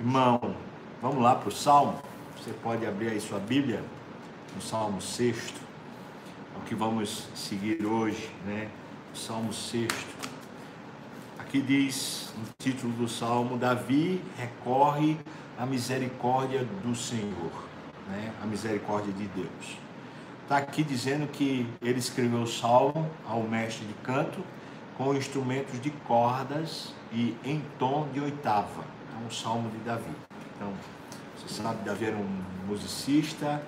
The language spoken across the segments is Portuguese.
Irmão, vamos lá para o Salmo. Você pode abrir aí sua Bíblia, no Salmo 6, é o que vamos seguir hoje, né? Salmo 6. Aqui diz, no título do Salmo, Davi recorre à misericórdia do Senhor, né? A misericórdia de Deus. Está aqui dizendo que ele escreveu o Salmo ao mestre de canto com instrumentos de cordas e em tom de oitava. Um salmo de Davi. Então, você sabe, Davi era um musicista,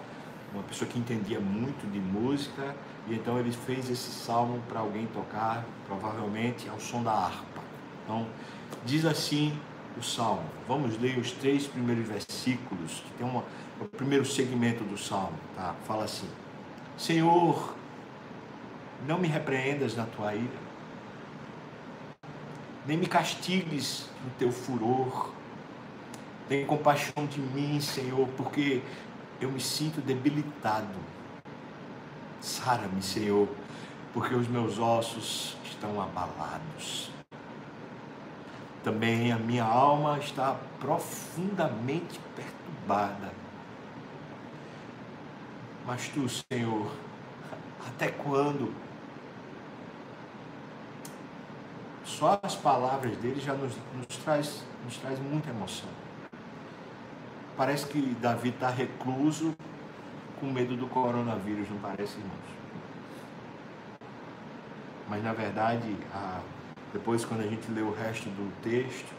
uma pessoa que entendia muito de música, e então ele fez esse salmo para alguém tocar, provavelmente ao som da harpa. Então, diz assim o salmo. Vamos ler os três primeiros versículos, que tem uma, o primeiro segmento do salmo, tá? Fala assim: Senhor, não me repreendas na tua ira, nem me castigues no teu furor. Tem compaixão de mim, Senhor, porque eu me sinto debilitado. Sara-me, Senhor, porque os meus ossos estão abalados. Também a minha alma está profundamente perturbada. Mas tu, Senhor, até quando? Só as palavras dele já nos, nos, traz, nos traz muita emoção. Parece que Davi está recluso com medo do coronavírus, não parece, irmãos? Mas na verdade, a, depois quando a gente lê o resto do texto,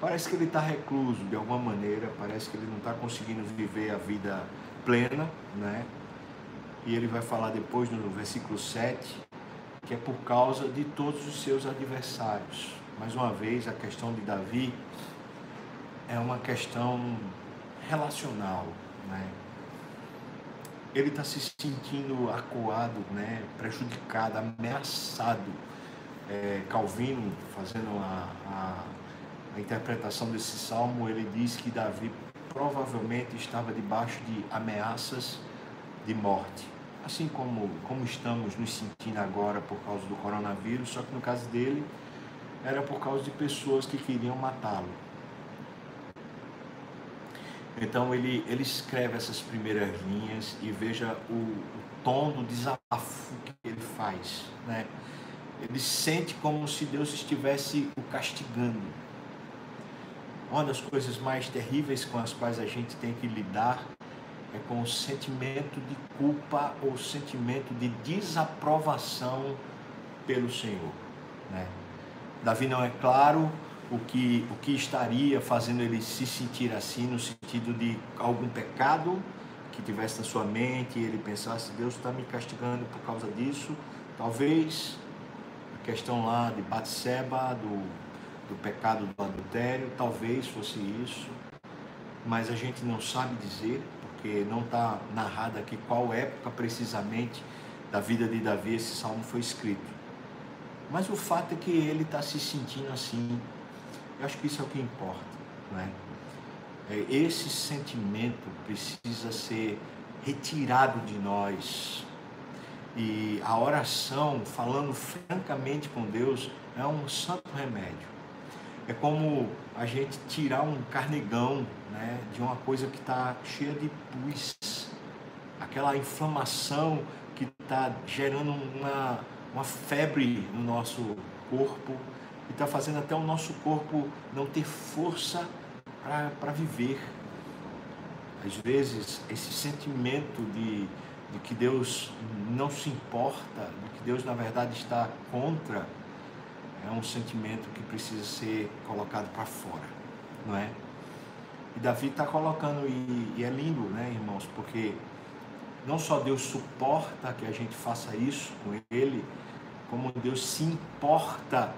parece que ele está recluso de alguma maneira, parece que ele não está conseguindo viver a vida plena, né? E ele vai falar depois no versículo 7 que é por causa de todos os seus adversários. Mais uma vez, a questão de Davi é uma questão relacional, né? Ele está se sentindo acuado, né? prejudicado, ameaçado. É, Calvino, fazendo a, a, a interpretação desse salmo, ele diz que Davi provavelmente estava debaixo de ameaças de morte. Assim como, como estamos nos sentindo agora por causa do coronavírus, só que no caso dele era por causa de pessoas que queriam matá-lo. Então ele, ele escreve essas primeiras linhas e veja o, o tom do desafio que ele faz. Né? Ele sente como se Deus estivesse o castigando uma das coisas mais terríveis com as quais a gente tem que lidar é com o sentimento de culpa ou sentimento de desaprovação pelo Senhor. Né? Davi não é claro o que, o que estaria fazendo ele se sentir assim, no sentido de algum pecado que tivesse na sua mente e ele pensasse: Deus está me castigando por causa disso. Talvez a questão lá de Batseba, do do pecado do adultério, talvez fosse isso, mas a gente não sabe dizer, porque não está narrado aqui qual época precisamente da vida de Davi esse salmo foi escrito. Mas o fato é que ele está se sentindo assim. Eu acho que isso é o que importa, não é? é? Esse sentimento precisa ser retirado de nós. E a oração, falando francamente com Deus, é um santo remédio. É como a gente tirar um carnegão né, de uma coisa que está cheia de pus, aquela inflamação que está gerando uma, uma febre no nosso corpo e está fazendo até o nosso corpo não ter força para viver. Às vezes, esse sentimento de, de que Deus não se importa, de que Deus, na verdade, está contra é um sentimento que precisa ser colocado para fora, não é? E Davi está colocando, e, e, é lindo, né, irmãos, porque não só Deus suporta que a gente faça isso com Ele, como Deus se importa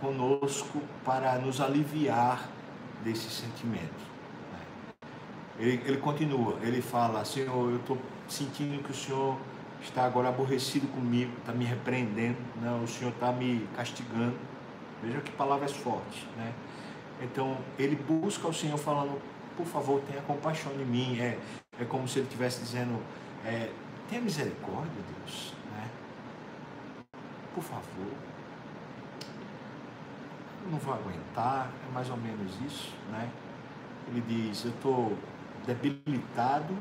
conosco para nos aliviar desse sentimento. Né? Ele, ele continua, ele fala, Senhor, eu estou sentindo que o Senhor está agora aborrecido comigo, está me repreendendo, né? o Senhor está me castigando. Veja que palavras fortes, né? Então, ele busca o Senhor falando, por favor, tenha compaixão de mim. É, é como se ele estivesse dizendo, é, tenha misericórdia, Deus, né? Por favor. Eu não vou aguentar, é mais ou menos isso, né? Ele diz: Eu estou debilitado.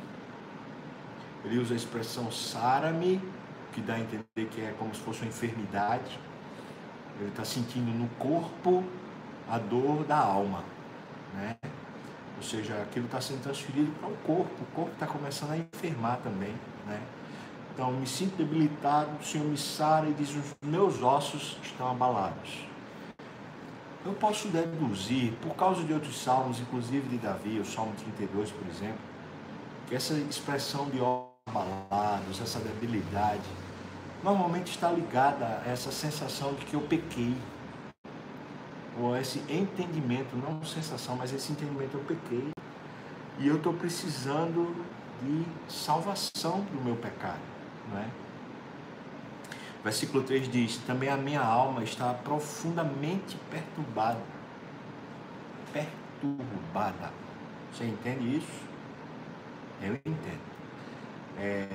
Ele usa a expressão sara-me, que dá a entender que é como se fosse uma enfermidade. Ele está sentindo no corpo a dor da alma, né? Ou seja, aquilo está sendo transferido para o corpo. O corpo está começando a enfermar também, né? Então, me sinto debilitado, o Senhor me sara e diz: os meus ossos estão abalados. Eu posso deduzir, por causa de outros salmos, inclusive de Davi, o Salmo 32, por exemplo, que essa expressão de abalados, essa debilidade, normalmente está ligada a essa sensação de que eu pequei. Ou esse entendimento, não sensação, mas esse entendimento, eu pequei. E eu estou precisando de salvação do meu pecado. Não é? Versículo 3 diz: Também a minha alma está profundamente perturbada. Perturbada. Você entende isso? Eu entendo é,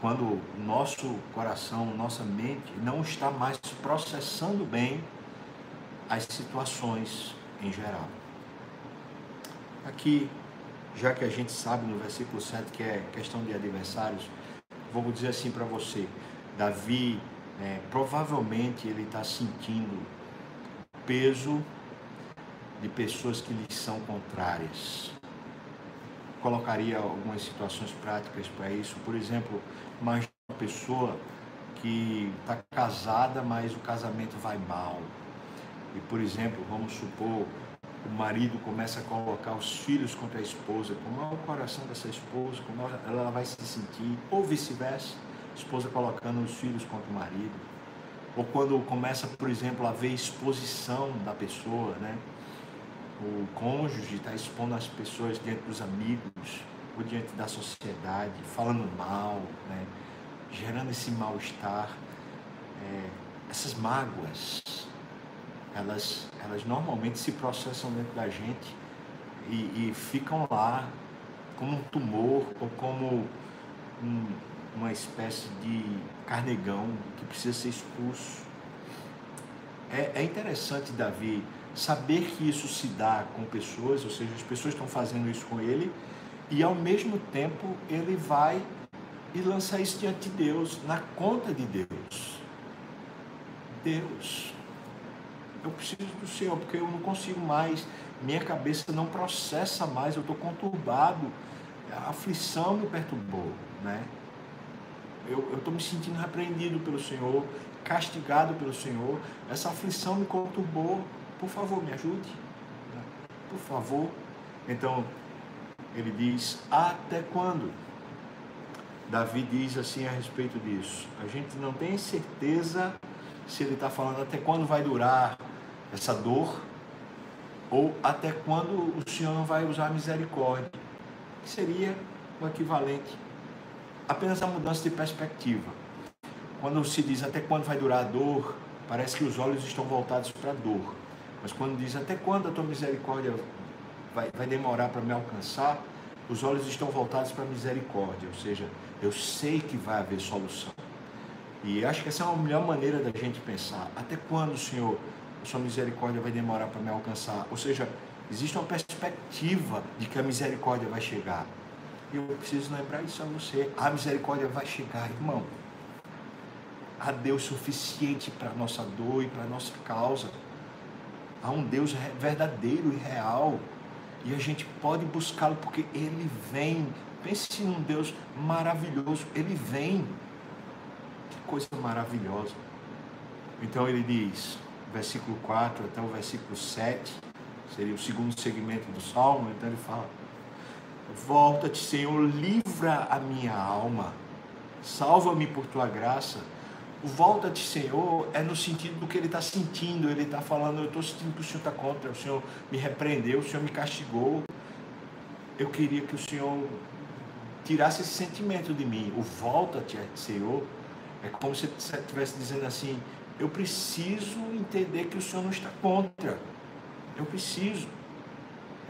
quando o nosso coração, nossa mente não está mais processando bem as situações em geral. Aqui, já que a gente sabe no versículo 7 que é questão de adversários, vou dizer assim para você: Davi, é, provavelmente ele está sentindo peso de pessoas que lhe são contrárias colocaria algumas situações práticas para isso. Por exemplo, mais uma pessoa que está casada, mas o casamento vai mal. E, por exemplo, vamos supor, o marido começa a colocar os filhos contra a esposa, como é o coração dessa esposa, como ela vai se sentir, ou vice-versa, esposa colocando os filhos contra o marido. Ou quando começa, por exemplo, a ver exposição da pessoa, né? o cônjuge está expondo as pessoas diante dos amigos ou diante da sociedade, falando mal, né? gerando esse mal-estar. É, essas mágoas, elas, elas normalmente se processam dentro da gente e, e ficam lá como um tumor ou como um, uma espécie de carnegão que precisa ser expulso. É, é interessante, Davi, saber que isso se dá com pessoas, ou seja, as pessoas estão fazendo isso com ele, e ao mesmo tempo ele vai e lança isso diante de Deus, na conta de Deus. Deus, eu preciso do Senhor, porque eu não consigo mais, minha cabeça não processa mais, eu estou conturbado, a aflição me perturbou, né? Eu estou me sentindo repreendido pelo Senhor, castigado pelo Senhor, essa aflição me conturbou, por favor, me ajude. Por favor. Então, ele diz: Até quando? Davi diz assim a respeito disso. A gente não tem certeza se ele está falando até quando vai durar essa dor ou até quando o Senhor não vai usar misericórdia. Que seria o equivalente. Apenas a mudança de perspectiva. Quando se diz até quando vai durar a dor, parece que os olhos estão voltados para a dor. Mas quando diz até quando a tua misericórdia vai, vai demorar para me alcançar, os olhos estão voltados para a misericórdia, ou seja, eu sei que vai haver solução. E acho que essa é a melhor maneira da gente pensar. Até quando, Senhor, a sua misericórdia vai demorar para me alcançar? Ou seja, existe uma perspectiva de que a misericórdia vai chegar. E eu preciso lembrar isso a você. A misericórdia vai chegar, irmão. Há Deus suficiente para nossa dor e para nossa causa. Há um Deus verdadeiro e real. E a gente pode buscá-lo porque ele vem. Pense num Deus maravilhoso. Ele vem. Que coisa maravilhosa. Então ele diz, versículo 4 até o versículo 7, seria o segundo segmento do salmo. Então ele fala: Volta-te, Senhor, livra a minha alma, salva-me por tua graça o volta de Senhor é no sentido do que ele está sentindo. Ele está falando, eu estou sentindo que o Senhor está contra, o Senhor me repreendeu, o Senhor me castigou. Eu queria que o Senhor tirasse esse sentimento de mim. O volta-te, Senhor, é como se você estivesse dizendo assim, eu preciso entender que o Senhor não está contra. Eu preciso.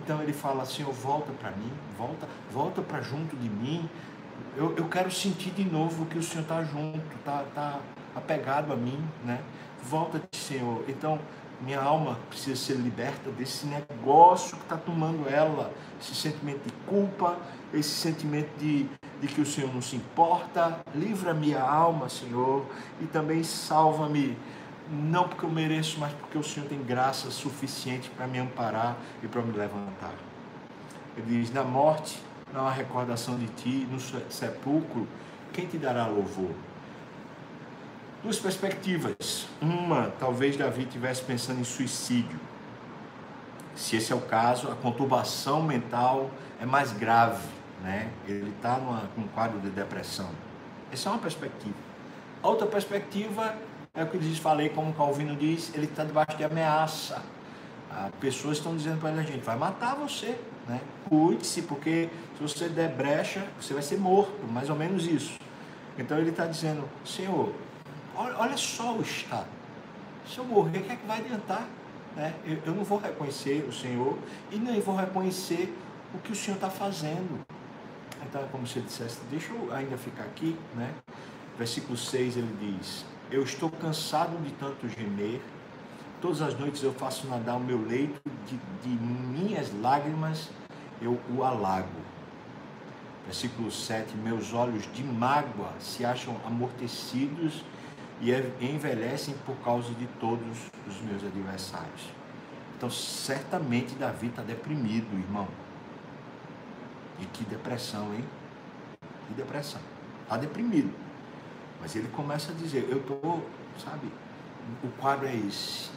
Então ele fala, Senhor, volta para mim, volta, volta para junto de mim. Eu, eu quero sentir de novo que o Senhor está junto, está tá, apegado a mim, né? Volta-te, Senhor. Então, minha alma precisa ser liberta desse negócio que está tomando ela, esse sentimento de culpa, esse sentimento de, de que o Senhor não se importa. Livra minha alma, Senhor, e também salva-me, não porque eu mereço, mas porque o Senhor tem graça suficiente para me amparar e para me levantar. Ele diz: na morte não há recordação de ti, no sepulcro, quem te dará louvor? duas perspectivas. Uma, talvez Davi estivesse pensando em suicídio. Se esse é o caso, a conturbação mental é mais grave, né? Ele está com um quadro de depressão. Essa é uma perspectiva. A outra perspectiva é o que eu falei, como Calvino diz, ele está debaixo de ameaça. As pessoas estão dizendo para ele, a gente vai matar você, né? Cuide-se, porque se você der brecha, você vai ser morto, mais ou menos isso. Então ele está dizendo, Senhor, Olha, só o estado. Se eu morrer, o que é que vai adiantar? Né? Eu, eu não vou reconhecer o Senhor e nem vou reconhecer o que o Senhor está fazendo. Então, como se ele dissesse, deixa eu ainda ficar aqui, né? Versículo 6 ele diz: Eu estou cansado de tanto gemer, todas as noites eu faço nadar o meu leito, de, de minhas lágrimas eu o alago. Versículo 7: Meus olhos de mágoa se acham amortecidos e envelhecem por causa de todos os meus adversários. Então, certamente Davi está deprimido, irmão. E que depressão, hein? Que depressão. Está deprimido. Mas ele começa a dizer: Eu estou, sabe, o quadro é esse.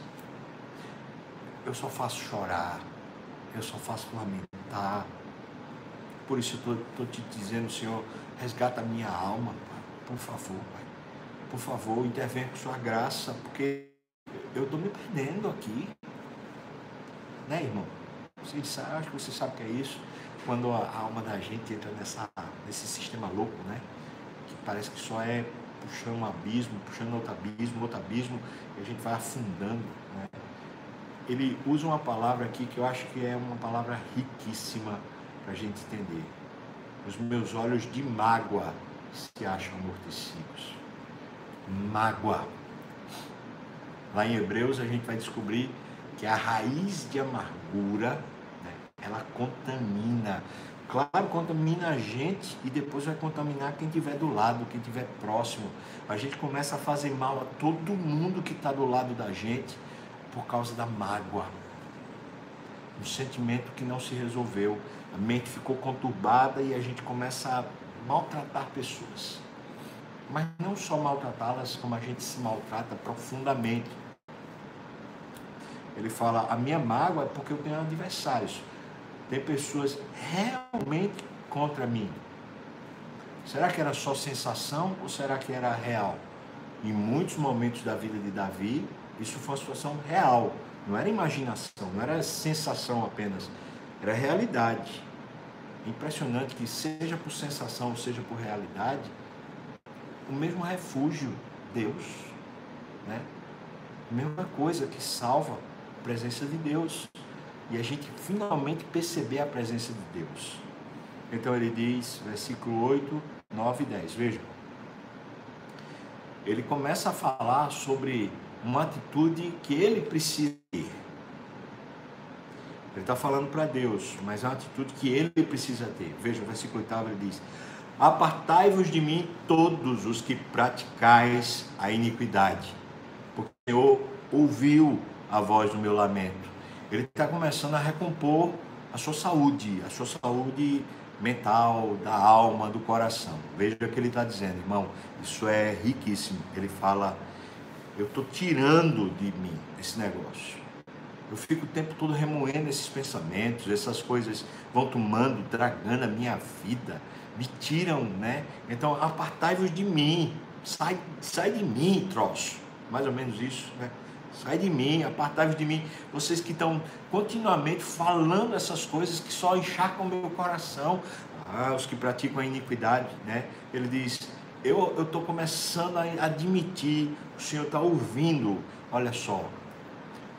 Eu só faço chorar. Eu só faço lamentar. Por isso eu estou te dizendo, Senhor, resgata a minha alma, por favor, Pai por favor, intervenha com sua graça, porque eu estou me perdendo aqui. Né, irmão? Você sabe, acho que você sabe o que é isso. Quando a alma da gente entra nessa, nesse sistema louco, né? Que parece que só é puxando um abismo, puxando outro abismo, outro abismo, e a gente vai afundando. Né? Ele usa uma palavra aqui que eu acho que é uma palavra riquíssima para a gente entender. Os meus olhos de mágoa se acham amortecidos mágoa. Lá em Hebreus a gente vai descobrir que a raiz de amargura, né, ela contamina. Claro, contamina a gente e depois vai contaminar quem estiver do lado, quem estiver próximo. A gente começa a fazer mal a todo mundo que está do lado da gente por causa da mágoa. Um sentimento que não se resolveu. A mente ficou conturbada e a gente começa a maltratar pessoas mas não só maltratá-las, como a gente se maltrata profundamente. Ele fala: a minha mágoa é porque eu tenho adversários. Tem pessoas realmente contra mim. Será que era só sensação ou será que era real? Em muitos momentos da vida de Davi, isso foi uma situação real. Não era imaginação, não era sensação apenas, era realidade. Impressionante que, seja por sensação ou seja por realidade, o mesmo refúgio, Deus. Né? A mesma coisa que salva a presença de Deus. E a gente finalmente perceber a presença de Deus. Então ele diz, versículo 8, 9 e 10. Vejam. Ele começa a falar sobre uma atitude que ele precisa ter. Ele está falando para Deus, mas é uma atitude que ele precisa ter. Veja, o versículo 8 ele diz: Apartai-vos de mim todos os que praticais a iniquidade, porque o Senhor ouviu a voz do meu lamento. Ele está começando a recompor a sua saúde, a sua saúde mental, da alma, do coração. Veja o que ele está dizendo, irmão. Isso é riquíssimo. Ele fala: Eu estou tirando de mim esse negócio. Eu fico o tempo todo remoendo esses pensamentos, essas coisas vão tomando, dragando a minha vida me tiram, né? Então, apartai-vos de mim, sai, sai de mim, troço. Mais ou menos isso, né? Sai de mim, apartai-vos de mim. Vocês que estão continuamente falando essas coisas que só encharcam meu coração. Ah, os que praticam a iniquidade, né? Ele diz: Eu estou começando a admitir, o Senhor está ouvindo. Olha só,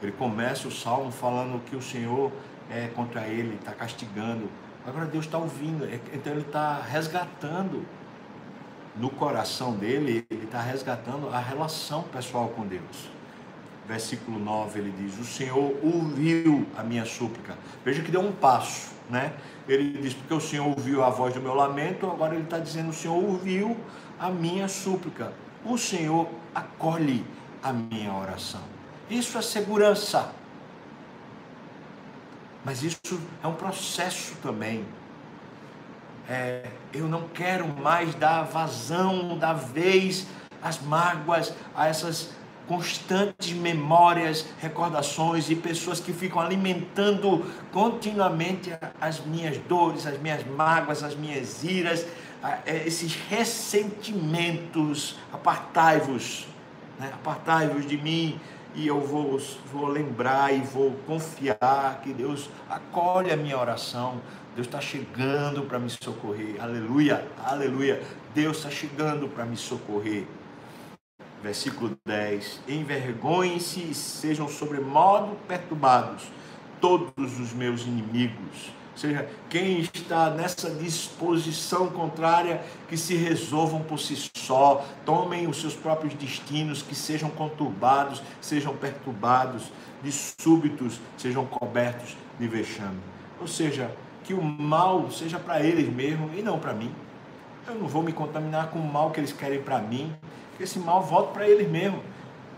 ele começa o salmo falando que o Senhor é contra ele, está castigando Agora Deus está ouvindo, é, então Ele está resgatando no coração dele, Ele está resgatando a relação pessoal com Deus. Versículo 9, ele diz: O Senhor ouviu a minha súplica. Veja que deu um passo, né? Ele diz: Porque o Senhor ouviu a voz do meu lamento, agora ele está dizendo: O Senhor ouviu a minha súplica. O Senhor acolhe a minha oração. Isso é segurança. Mas isso é um processo também. É, eu não quero mais dar vazão, dar vez às mágoas, a essas constantes memórias, recordações e pessoas que ficam alimentando continuamente as minhas dores, as minhas mágoas, as minhas iras, é, esses ressentimentos. Apartai-vos, né? apartai-vos de mim, e eu vou, vou lembrar e vou confiar que Deus acolhe a minha oração. Deus está chegando para me socorrer. Aleluia, aleluia. Deus está chegando para me socorrer. Versículo 10: Envergonhem-se e sejam sobremodo perturbados todos os meus inimigos ou seja, quem está nessa disposição contrária, que se resolvam por si só, tomem os seus próprios destinos, que sejam conturbados, sejam perturbados, de súbitos, sejam cobertos de vexame. Ou seja, que o mal seja para eles mesmos e não para mim. Eu não vou me contaminar com o mal que eles querem para mim, esse mal volte para eles mesmos.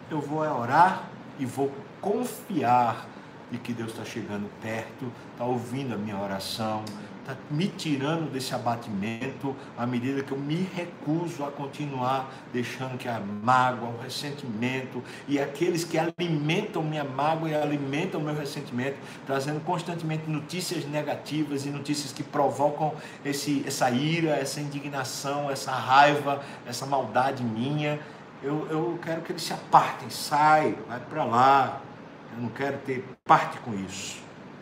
Eu vou orar e vou confiar de que Deus está chegando perto, está ouvindo a minha oração, está me tirando desse abatimento à medida que eu me recuso a continuar deixando que a mágoa, o ressentimento e aqueles que alimentam minha mágoa e alimentam meu ressentimento, trazendo constantemente notícias negativas e notícias que provocam esse, essa ira, essa indignação, essa raiva, essa maldade minha. Eu, eu quero que eles se apartem, sai, vai para lá, eu não quero ter parte com isso.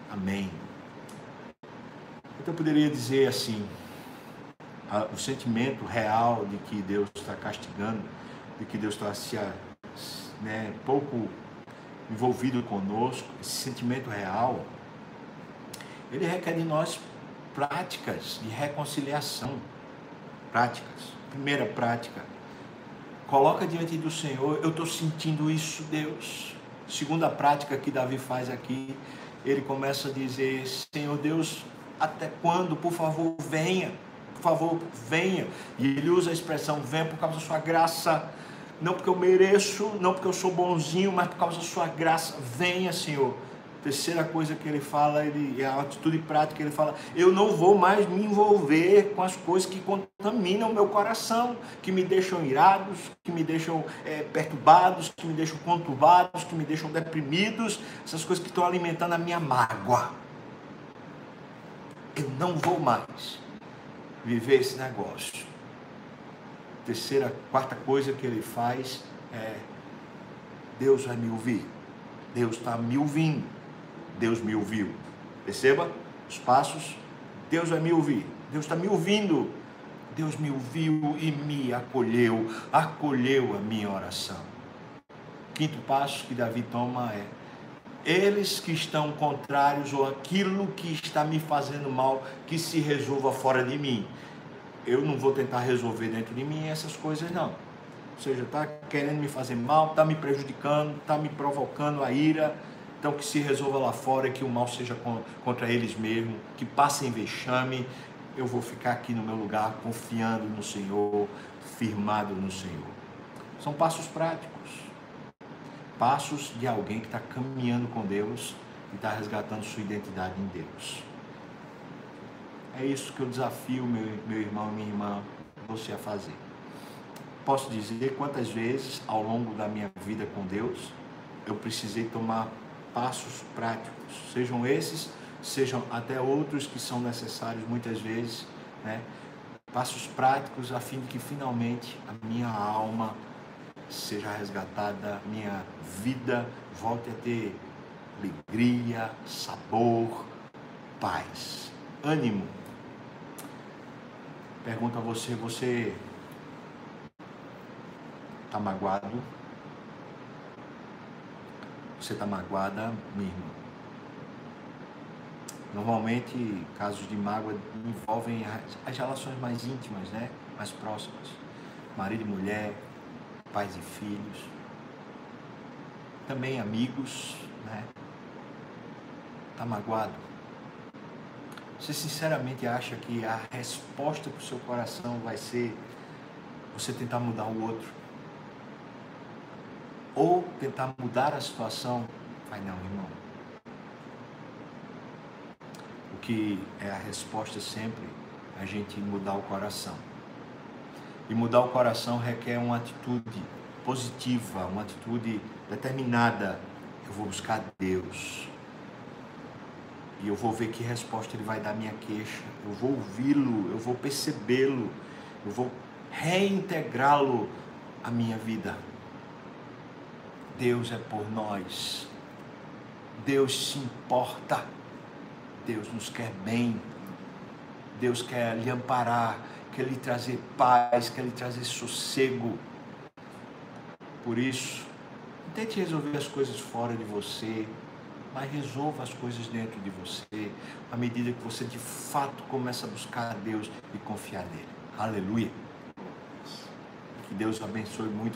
Amém. Então eu poderia dizer assim: o sentimento real de que Deus está castigando, de que Deus está se, né, pouco envolvido conosco, esse sentimento real, ele requer de nós práticas de reconciliação. Práticas. Primeira prática, coloca diante do Senhor, eu estou sentindo isso, Deus segunda prática que Davi faz aqui, ele começa a dizer: Senhor Deus, até quando? Por favor, venha. Por favor, venha. E ele usa a expressão: venha por causa da sua graça. Não porque eu mereço, não porque eu sou bonzinho, mas por causa da sua graça. Venha, Senhor. Terceira coisa que ele fala, ele, a atitude prática, ele fala: eu não vou mais me envolver com as coisas que contaminam meu coração, que me deixam irados, que me deixam é, perturbados, que me deixam conturbados, que me deixam deprimidos, essas coisas que estão alimentando a minha mágoa. Eu não vou mais viver esse negócio. Terceira, quarta coisa que ele faz é: Deus vai me ouvir. Deus está me ouvindo. Deus me ouviu. Perceba os passos. Deus vai me ouvir. Deus está me ouvindo. Deus me ouviu e me acolheu, acolheu a minha oração. Quinto passo que Davi toma é: eles que estão contrários ou aquilo que está me fazendo mal, que se resolva fora de mim. Eu não vou tentar resolver dentro de mim essas coisas, não. Ou seja, está querendo me fazer mal, está me prejudicando, está me provocando a ira então que se resolva lá fora, que o mal seja contra eles mesmos, que passem vexame. Eu vou ficar aqui no meu lugar, confiando no Senhor, firmado no Senhor. São passos práticos. Passos de alguém que está caminhando com Deus e está resgatando sua identidade em Deus. É isso que eu desafio meu, meu irmão e minha irmã, você a fazer. Posso dizer quantas vezes ao longo da minha vida com Deus eu precisei tomar passos práticos, sejam esses, sejam até outros que são necessários muitas vezes, né? passos práticos a fim de que finalmente a minha alma seja resgatada, minha vida volte a ter alegria, sabor, paz, ânimo. Pergunto a você, você está magoado? você está magoada mesmo. Normalmente, casos de mágoa envolvem as relações mais íntimas, né? mais próximas. Marido e mulher, pais e filhos. também amigos, né? Está magoado? Você sinceramente acha que a resposta para o seu coração vai ser você tentar mudar o outro? Ou tentar mudar a situação? Vai não, irmão. O que é a resposta sempre? A gente mudar o coração. E mudar o coração requer uma atitude positiva, uma atitude determinada. Eu vou buscar Deus. E eu vou ver que resposta Ele vai dar à minha queixa. Eu vou ouvi-lo, eu vou percebê-lo, eu vou reintegrá-lo à minha vida. Deus é por nós. Deus se importa. Deus nos quer bem. Deus quer lhe amparar quer lhe trazer paz, quer lhe trazer sossego. Por isso, não tente resolver as coisas fora de você, mas resolva as coisas dentro de você, à medida que você de fato começa a buscar a Deus e confiar nele. Aleluia. Que Deus abençoe muito